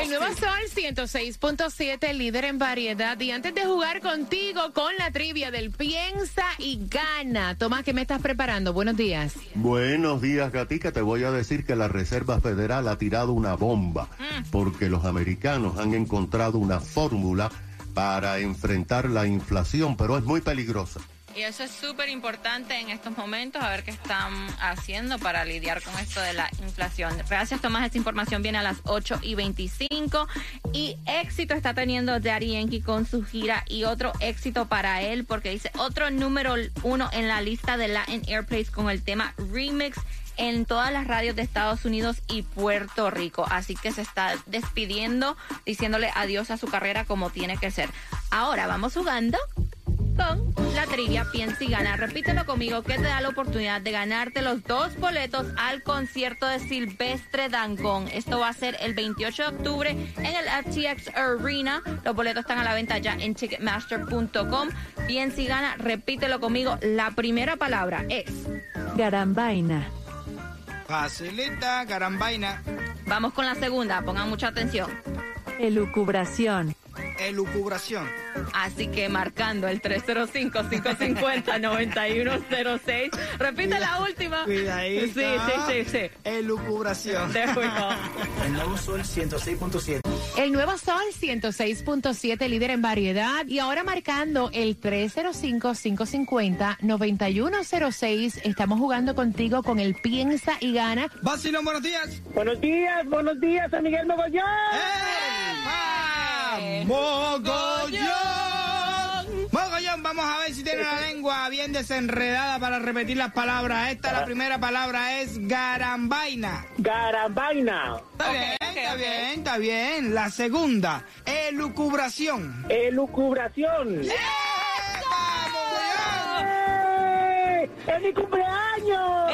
El nuevo Sol 106.7, líder en variedad. Y antes de jugar contigo con la trivia del Piensa y Gana. Tomás, ¿qué me estás preparando? Buenos días. Buenos días, Gatica. Te voy a decir que la Reserva Federal ha tirado una bomba porque los americanos han encontrado una fórmula para enfrentar la inflación, pero es muy peligrosa. Y eso es súper importante en estos momentos, a ver qué están haciendo para lidiar con esto de la inflación. Gracias, Tomás. Esta información viene a las 8 y 25. Y éxito está teniendo Daddy Yankee con su gira y otro éxito para él porque dice otro número uno en la lista de Latin Airplays con el tema Remix en todas las radios de Estados Unidos y Puerto Rico. Así que se está despidiendo, diciéndole adiós a su carrera como tiene que ser. Ahora vamos jugando con la trivia Piensa y Gana. Repítelo conmigo que te da la oportunidad de ganarte los dos boletos al concierto de Silvestre Dangón. Esto va a ser el 28 de octubre en el FTX Arena. Los boletos están a la venta ya en ticketmaster.com. Piensa y Gana, repítelo conmigo. La primera palabra es... Garambaina. Facilita, carambaina, Vamos con la segunda, pongan mucha atención. Elucubración. Elucubración, Así que marcando el 305-550-9106. Repite la última. cuidadita. Sí, sí, sí, sí. Elucubración. El nuevo Sol 106.7. El nuevo Sol 106.7, líder en variedad. Y ahora marcando el 305-550-9106. Estamos jugando contigo con el Piensa y Gana. Vacilón, buenos días. Buenos días, buenos días, San Miguel Mogollón. ¡Eh! ¡Mogollón! Mogollón, vamos a ver si tiene la lengua bien desenredada para repetir las palabras. Esta, la primera palabra es garambaina. Garambaina, Está bien, está bien, está bien. La segunda, elucubración. elucubración. ¡Vamos, Mogollón! ¡Eh! ¡Es mi cumpleaños!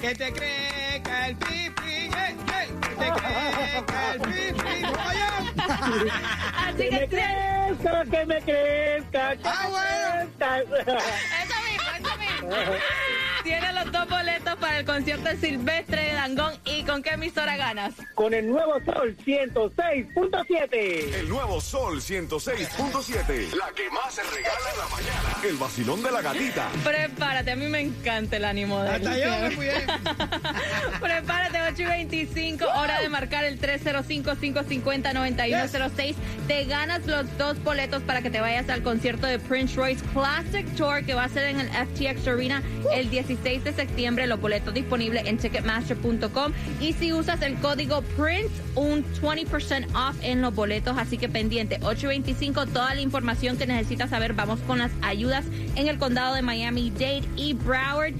Que te crezca el pipi, eh, eh, que te crezca el pipi, Mogollón. Así ¡Que me que crezca, que me crezca, que Ah, me bueno. crezca! Eso mismo, eso mismo. Tiene los dos boletos para el concierto de Silvestre de Dangón. ¿Y con qué emisora ganas? Con el nuevo Sol 106.7. El nuevo Sol 106.7. La que más se regala en la mañana. El vacilón de la gatita. Prepárate, a mí me encanta el ánimo de. Hasta yo me fui. Prepárate, 8 y 25, hora de marcar el 305-550-9106. Te ganas los dos boletos para que te vayas al concierto de Prince Royce Classic Tour que va a ser en el FTX Arena el 16 de septiembre. Los boletos disponibles en ticketmaster.com. Y si usas el código PRINCE, un 20% off en los boletos. Así que pendiente, 8 y 25, toda la información que necesitas saber. Vamos con las ayudas en el condado de Miami-Dade y Broward.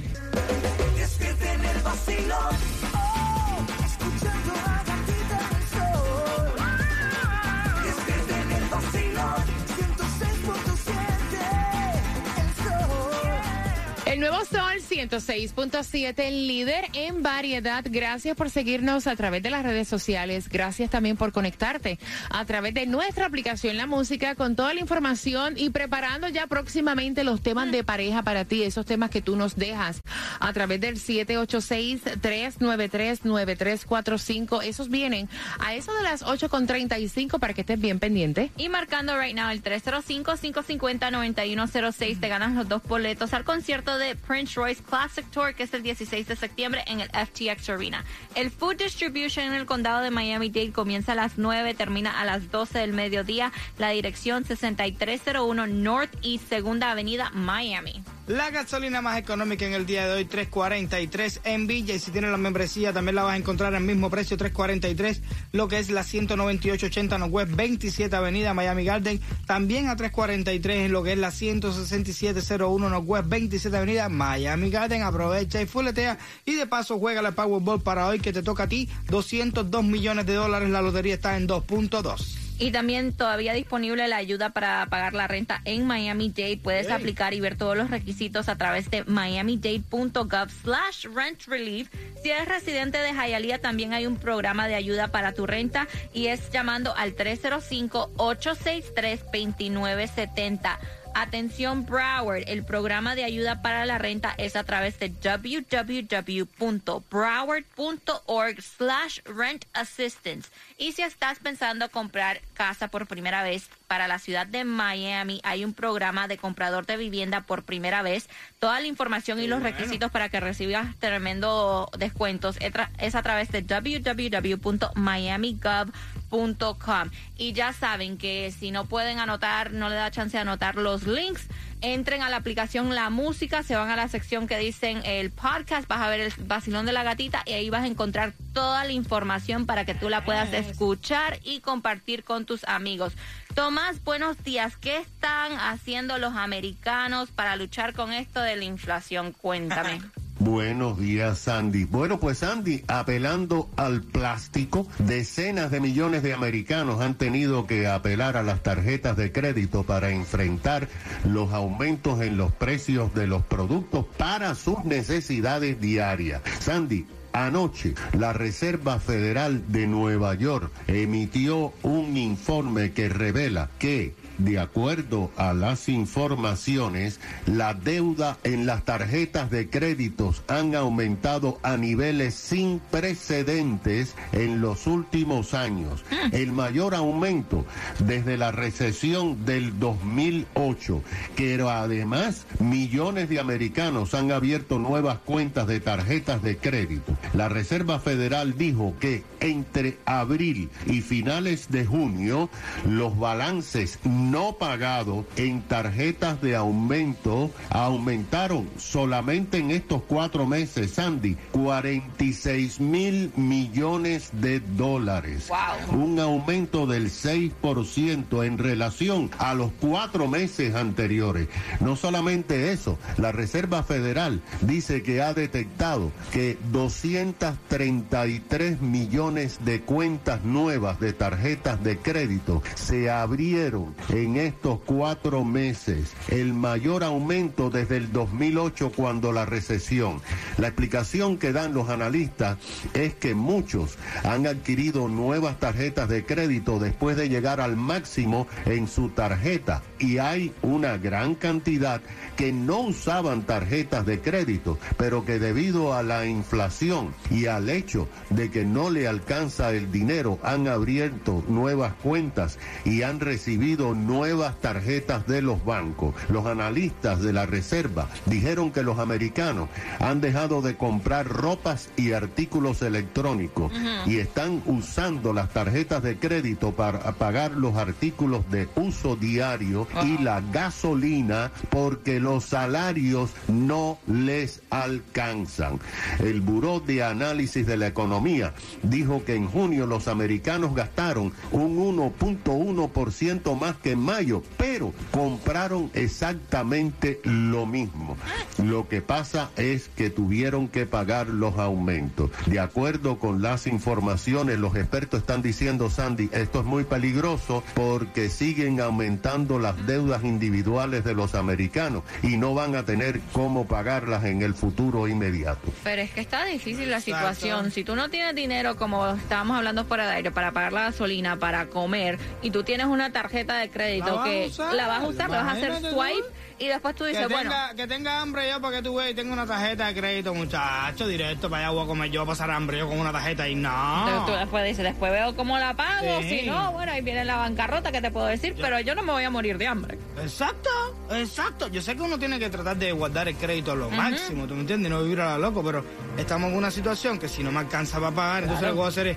Nuevo Sol 106.7, líder en variedad. Gracias por seguirnos a través de las redes sociales. Gracias también por conectarte a través de nuestra aplicación La Música con toda la información y preparando ya próximamente los temas de pareja para ti, esos temas que tú nos dejas a través del 786-393-9345. Esos vienen a eso de las 8.35 para que estés bien pendiente. Y marcando right now el 305-550-9106, te ganas los dos boletos al concierto de Prince Royce Classic Tour, que es el 16 de septiembre en el FTX Arena. El Food Distribution en el condado de Miami-Dade comienza a las 9, termina a las 12 del mediodía. La dirección 6301 North East Segunda Avenida, Miami. La gasolina más económica en el día de hoy, 3.43 en Villa. Y si tienes la membresía, también la vas a encontrar al mismo precio, 3.43. Lo que es la 198.80 Northwest 27 Avenida Miami Garden. También a 3.43 en lo que es la 167.01 Northwest 27 Avenida Miami Garden. Aprovecha y fuletea. Y de paso, juega la Powerball para hoy que te toca a ti. 202 millones de dólares. La lotería está en 2.2. Y también todavía disponible la ayuda para pagar la renta en Miami-Dade. Puedes Hey. aplicar y ver todos los requisitos a través de miamidade.gov slash rent relief. Si eres residente de Hialeah, también hay un programa de ayuda para tu renta y es llamando al 305-863-2970. Atención Broward, el programa de ayuda para la renta es a través de www.broward.org slash rent assistance. Y si estás pensando comprar casa por primera vez para la ciudad de Miami, hay un programa de comprador de vivienda por primera vez. Toda la información y los requisitos para que recibas tremendo descuentos es a través de www.miamigov.com. Y ya saben que si no pueden anotar, no le da chance de anotar los links, entren a la aplicación La Música, se van a la sección que dicen el podcast, vas a ver el vacilón de la gatita y ahí vas a encontrar toda la información para que tú la puedas escuchar y compartir con tus amigos. Tomás, buenos días. ¿Qué están haciendo los americanos para luchar con esto de la inflación? Cuéntame. Buenos días, Sandy. Bueno, pues Sandy, apelando al plástico, decenas de millones de americanos han tenido que apelar a las tarjetas de crédito para enfrentar los aumentos en los precios de los productos para sus necesidades diarias. Sandy, Anoche, la Reserva Federal de Nueva York emitió un informe que revela que, de acuerdo a las informaciones, la deuda en las tarjetas de créditos han aumentado a niveles sin precedentes en los últimos años. El mayor aumento desde la recesión del 2008, que además millones de americanos han abierto nuevas cuentas de tarjetas de crédito. La Reserva Federal dijo que entre abril y finales de junio los balances no pagados en tarjetas de aumento aumentaron solamente en estos cuatro meses, Sandy, 46 mil millones de dólares. Un aumento del 6% en relación a los cuatro meses anteriores. No solamente eso, la Reserva Federal dice que ha detectado que 233 millones de cuentas nuevas de tarjetas de crédito se abrieron en estos cuatro meses, el mayor aumento desde el 2008 cuando la recesión. La explicación que dan los analistas es que muchos han adquirido nuevas tarjetas de crédito después de llegar al máximo en su tarjeta y hay una gran cantidad que no usaban tarjetas de crédito, pero que debido a la inflación y al hecho de que no le alcanza el dinero, han abierto nuevas cuentas y han recibido nuevas tarjetas de los bancos. Los analistas de la Reserva dijeron que los americanos han dejado de comprar ropas y artículos electrónicos y están usando las tarjetas de crédito para pagar los artículos de uso diario y la gasolina porque los salarios no les alcanzan. El Buró de Análisis de la Economía dijo que en junio los americanos gastaron un 1.1% más que en mayo, pero compraron exactamente lo mismo. Lo que pasa es que tuvieron que pagar los aumentos. De acuerdo con las informaciones, los expertos están diciendo, Sandy, esto es muy peligroso porque siguen aumentando las deudas individuales de los americanos y no van a tener cómo pagarlas en el futuro inmediato. Pero es que está difícil la situación. Si tú no tienes dinero, como estábamos hablando fuera de aire, para pagar la gasolina, para comer, y tú tienes una tarjeta de crédito La vas a que usar, la vas a usar, le vas a hacer swipe, y después tú Que dices, bueno, tenga, que tenga hambre yo para que tú veas y tenga una tarjeta de crédito, muchacho, directo para allá voy a comer yo, a pasar hambre yo con una tarjeta y no. Entonces tú después dices, después veo cómo la pago, Sí. si no, bueno, ahí viene la bancarrota que te puedo decir, pero yo no me voy a morir de hambre. Exacto, exacto. Yo sé que uno tiene que tratar de guardar el crédito a lo máximo, ¿tú me entiendes? No vivir a lo loco, pero estamos en una situación que si no me alcanza para pagar, entonces lo que voy a hacer es,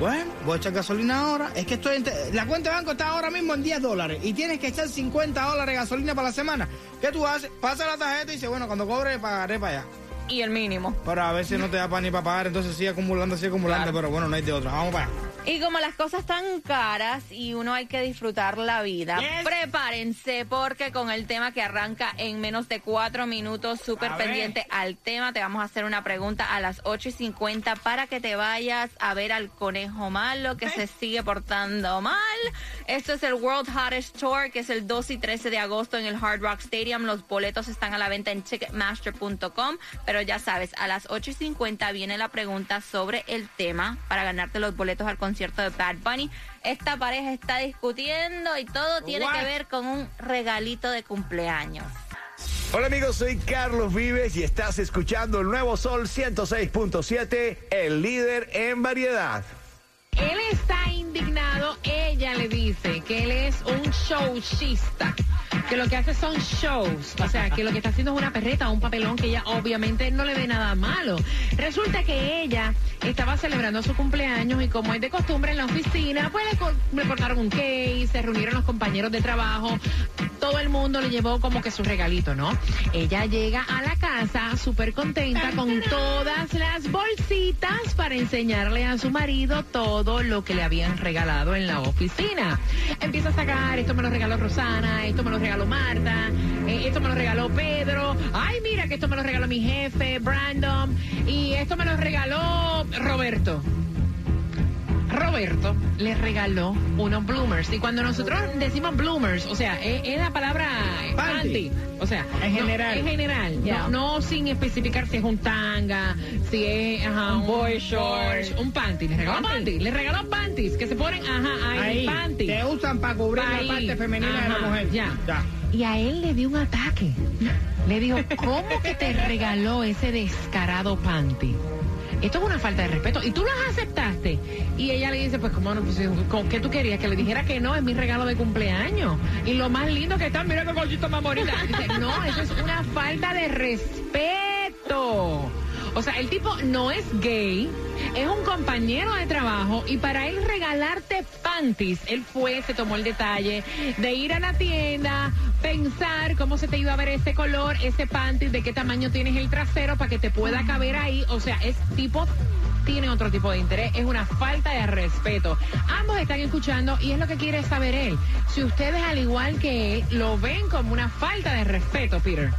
bueno, voy a echar gasolina ahora. Es que estoy la cuenta de banco está ahora mismo en 10 dólares y tienes que echar 50 dólares de gasolina para la semana. ¿Qué tú haces? Pasa la tarjeta y dices, bueno, cuando cobre pagaré para allá. Y el mínimo. Pero a veces no te da para ni para pagar, entonces sigue acumulando, sigue acumulando, Claro. pero bueno, no hay de otra. Vamos para allá. Y como las cosas están caras y uno hay que disfrutar la vida, Yes. prepárense porque con el tema que arranca en menos de cuatro minutos, súper pendiente al tema, te vamos a hacer una pregunta a las 8 y 50 para que te vayas a ver al conejo malo que se sigue portando mal. Esto es el World Hottest Tour, que es el 2 y 13 de agosto en el Hard Rock Stadium. Los boletos están a la venta en ticketmaster.com, pero ya sabes, a las 8 y 50 viene la pregunta sobre el tema para ganarte los boletos al concierto de Bad Bunny. Esta pareja está discutiendo y todo tiene What? que ver con un regalito de cumpleaños. Hola amigos, soy Carlos Vives y estás escuchando el nuevo Sol 106.7, el líder en variedad. Él está indignado, ella le dice que él es un showista, que lo que hace son shows, o sea, que lo que está haciendo es una perreta, un papelón que ella obviamente no le ve nada malo. Resulta que ella estaba celebrando su cumpleaños y como es de costumbre en la oficina, pues le, co- le cortaron un case, se reunieron los compañeros de trabajo, todo el mundo le llevó como que su regalito, ¿no? Ella llega a la casa súper contenta con todas las bolsitas para enseñarle a su marido todo lo que le habían regalado en la oficina. Empieza a sacar, esto me lo regaló Rosana, esto me lo regaló Marta, eh, esto me lo regaló Pedro, ay mira que esto me lo regaló mi jefe, Brandon, y esto me lo regaló Roberto. Roberto le regaló unos bloomers. Y cuando nosotros decimos bloomers, o sea, es, es la palabra Panty. panty. O sea, En no, general. En general. No, no sin especificar si es un tanga, si es ajá, Un boy short. un panty. Le regaló Panty. panty. Le regaló panties que se ponen, ajá, ahí, Ahí, panties. te usan para cubrir Ahí. la parte femenina de la mujer. ya. ya. Y a él le dio un ataque. Le dijo, ¿cómo que te regaló ese descarado panty? Esto es una falta de respeto. Y tú las aceptaste. Y ella le dice, pues, ¿cómo no? Pues, ¿con ¿qué tú querías? Que le dijera que no, es mi regalo de cumpleaños. Y lo más lindo que está, mira qué cosita más no, eso es una falta de respeto. O sea, el tipo no es gay, es un compañero de trabajo y para él regalarte panties, él fue, se tomó el detalle de ir a la tienda, pensar cómo se te iba a ver ese color, ese panties, de qué tamaño tienes el trasero para que te pueda caber ahí. O sea, es tipo tiene otro tipo de interés, es una falta de respeto. Ambos están escuchando y es lo que quiere saber él. Si ustedes, al igual que él, lo ven como una falta de respeto, Peter.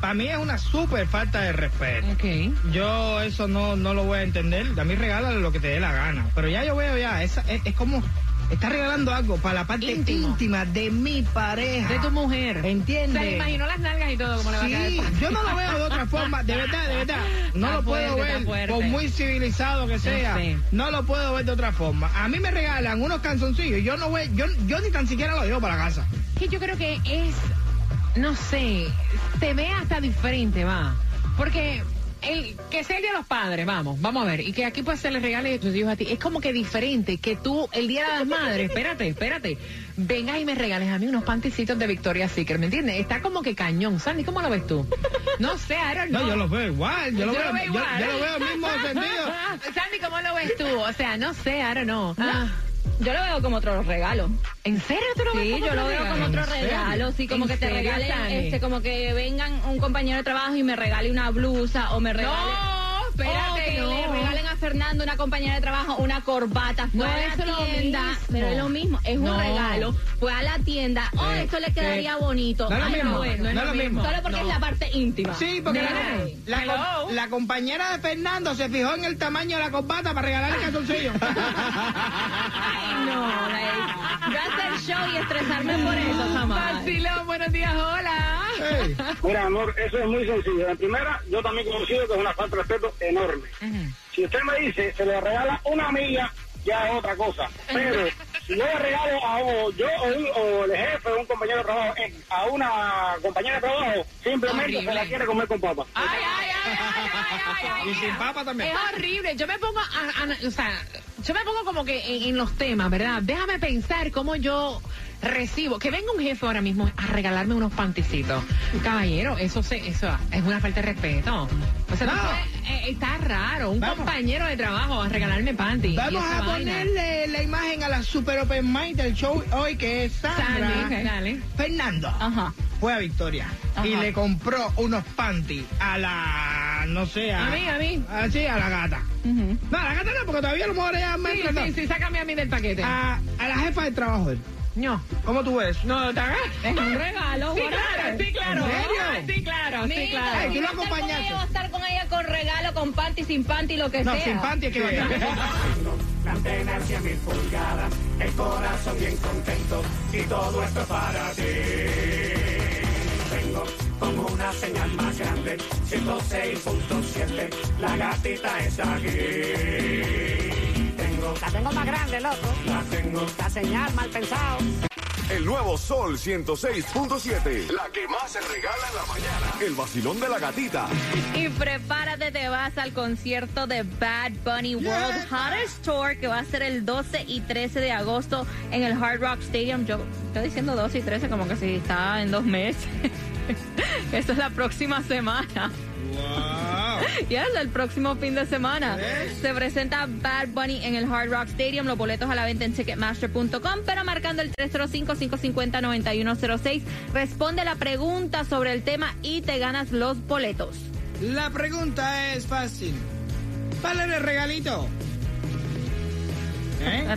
Para mí es una súper falta de respeto. Ok. Yo eso no, no lo voy a entender. A mí regálale lo que te dé la gana. Pero ya yo veo ya, esa- es, es como... Está regalando algo para la parte Íntimo. íntima de mi pareja. De tu mujer. ¿Entiendes? Se imaginó las nalgas y todo, como le va a Sí, caer. yo no lo veo de otra forma, de verdad, de verdad. No Está lo puedo fuerte, ver, por muy civilizado que sea, no lo puedo ver de otra forma. A mí me regalan unos calzoncillos, yo no voy, yo, yo ni tan siquiera los llevo para la casa. Que yo creo que es, no sé, se ve hasta diferente, va. Porque el que sea el día de los padres, vamos, vamos a ver, y que aquí pues se le regale a tus hijos a ti, es como que diferente que tú, el día de las madres, espérate, espérate, vengas y me regales a mí unos panticitos de Victoria's Secret, ¿me entiendes? Está como que cañón, Sandy, ¿cómo lo ves tú? No sé, don't No, know. yo los veo igual, yo, lo veo, yo- igual. yo lo veo mismo sentido. Sandy, ¿cómo lo ves tú? O sea, no sé, know. Ah, Yo lo veo como otro regalo. ¿En serio tú lo ves Sí, como yo otro lo veo regalo? como otro regalo, sí, como ¿En que te serio, regalen, este, como que vengan un compañero de trabajo y me regale una blusa o me regale... No, espérate, que no. le regalen a Fernando, una compañera de trabajo, una corbata. Fue No, a la tienda, pero es lo mismo, es No. un regalo. Fue a la tienda, oh, Sí, esto le quedaría sí. bonito. No es lo Ay, mismo, bueno, no es lo mismo. Solo porque es la parte íntima. Sí, porque la, la com- la compañera de Fernando se fijó en el tamaño de la corbata para regalarle calzoncillos. Ay, no, yo hacer show y estresarme por eso, jamás. Vacilón, buenos días, hola. Mira, amor, eso es muy sencillo. En primera, yo también conocido que es una falta de respeto enorme. Si usted me dice, se le regala una amiga, ya es otra cosa. Pero si yo le regalo a o yo o, un- o el jefe o un compañero de trabajo eh, a una compañera de trabajo, simplemente Horrible. se la quiere comer con papa. Ay, ay, ay, ay, ay, ay, ay. y sin papa también. Es horrible. Yo me pongo, a- a- o sea, yo me pongo como que en, en los temas, ¿verdad? Déjame pensar cómo yo recibo. Que venga un jefe ahora mismo a regalarme unos panticitos. Caballero, eso se, eso es una falta de respeto. O sea, tú No. puedes- eh, está raro. Un Vamos. compañero de trabajo a regalarme panty. y Vamos a vaina. ponerle la imagen a la Super Open Mind del show hoy, que es Sandra. Sandy, dale. Fernando Ajá. fue a Victoria y le compró unos panties a la a, no sé, a... A mí, a mí. Ah, sí, a la gata. No, a la gata no, porque todavía a lo mejor ella me Sí, sí, no. sí, sácame a mí del paquete. A, a la jefa de trabajo él. No. ¿Cómo tú ves? No, ¿te hagas? Es un regalo, Sí, claro, sí, claro. ¿En serio? Sí, claro, sí, claro. Ay, tú lo a acompañaste. ella, va a estar con ella con regalo, con panty, sin panty, lo que No, sea. sin panty es que vaya. La antena 100 mil pulgadas, el corazón bien contento y todo esto es para ti. Tengo una señal más grande, 106.7, la gatita está aquí. Tengo, La tengo más grande, loco. la tengo, La señal mal pensado. El nuevo Sol 106.7. La que más se regala en la mañana. El vacilón de la gatita. Y prepárate, te vas al concierto de Bad Bunny World Hottest Tour que va a ser el 12 y 13 de agosto en el Hard Rock Stadium. Yo estoy diciendo 12 y 13 como que si está en dos meses. Eso es la próxima semana. Wow. Ya es el próximo fin de semana. Se presenta Bad Bunny en el Hard Rock Stadium. Los boletos a la venta en Ticketmaster.com, pero marcando el 305-550-9106. Responde la pregunta sobre el tema y te ganas los boletos. La pregunta es fácil. ¿Cuál era el regalito? ¿Eh?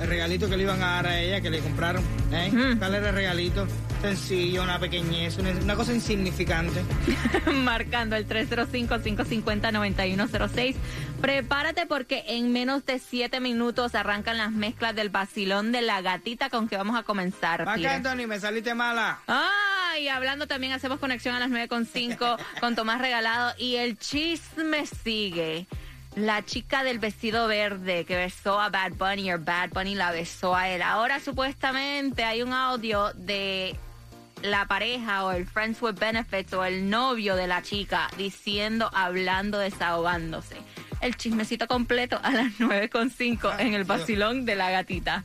El regalito que le iban a dar a ella, que le compraron. ¿eh? ¿Cuál era el regalito? Sencillo, una pequeñez, una, una cosa insignificante. marcando el 305-550-9106. Prepárate porque en menos de 7 minutos arrancan las mezclas del vacilón de la gatita con que vamos a comenzar. Acá. Anthony, me saliste mala. Ah, y hablando también hacemos conexión a las 9.5 con Tomás Regalado y el chisme sigue. La chica del vestido verde que besó a Bad Bunny o Bad Bunny la besó a él. Ahora supuestamente hay un audio de la pareja o el Friends with Benefits o el novio de la chica diciendo, hablando, desahogándose. El chismecito completo a las 9.5 en el vacilón de la gatita.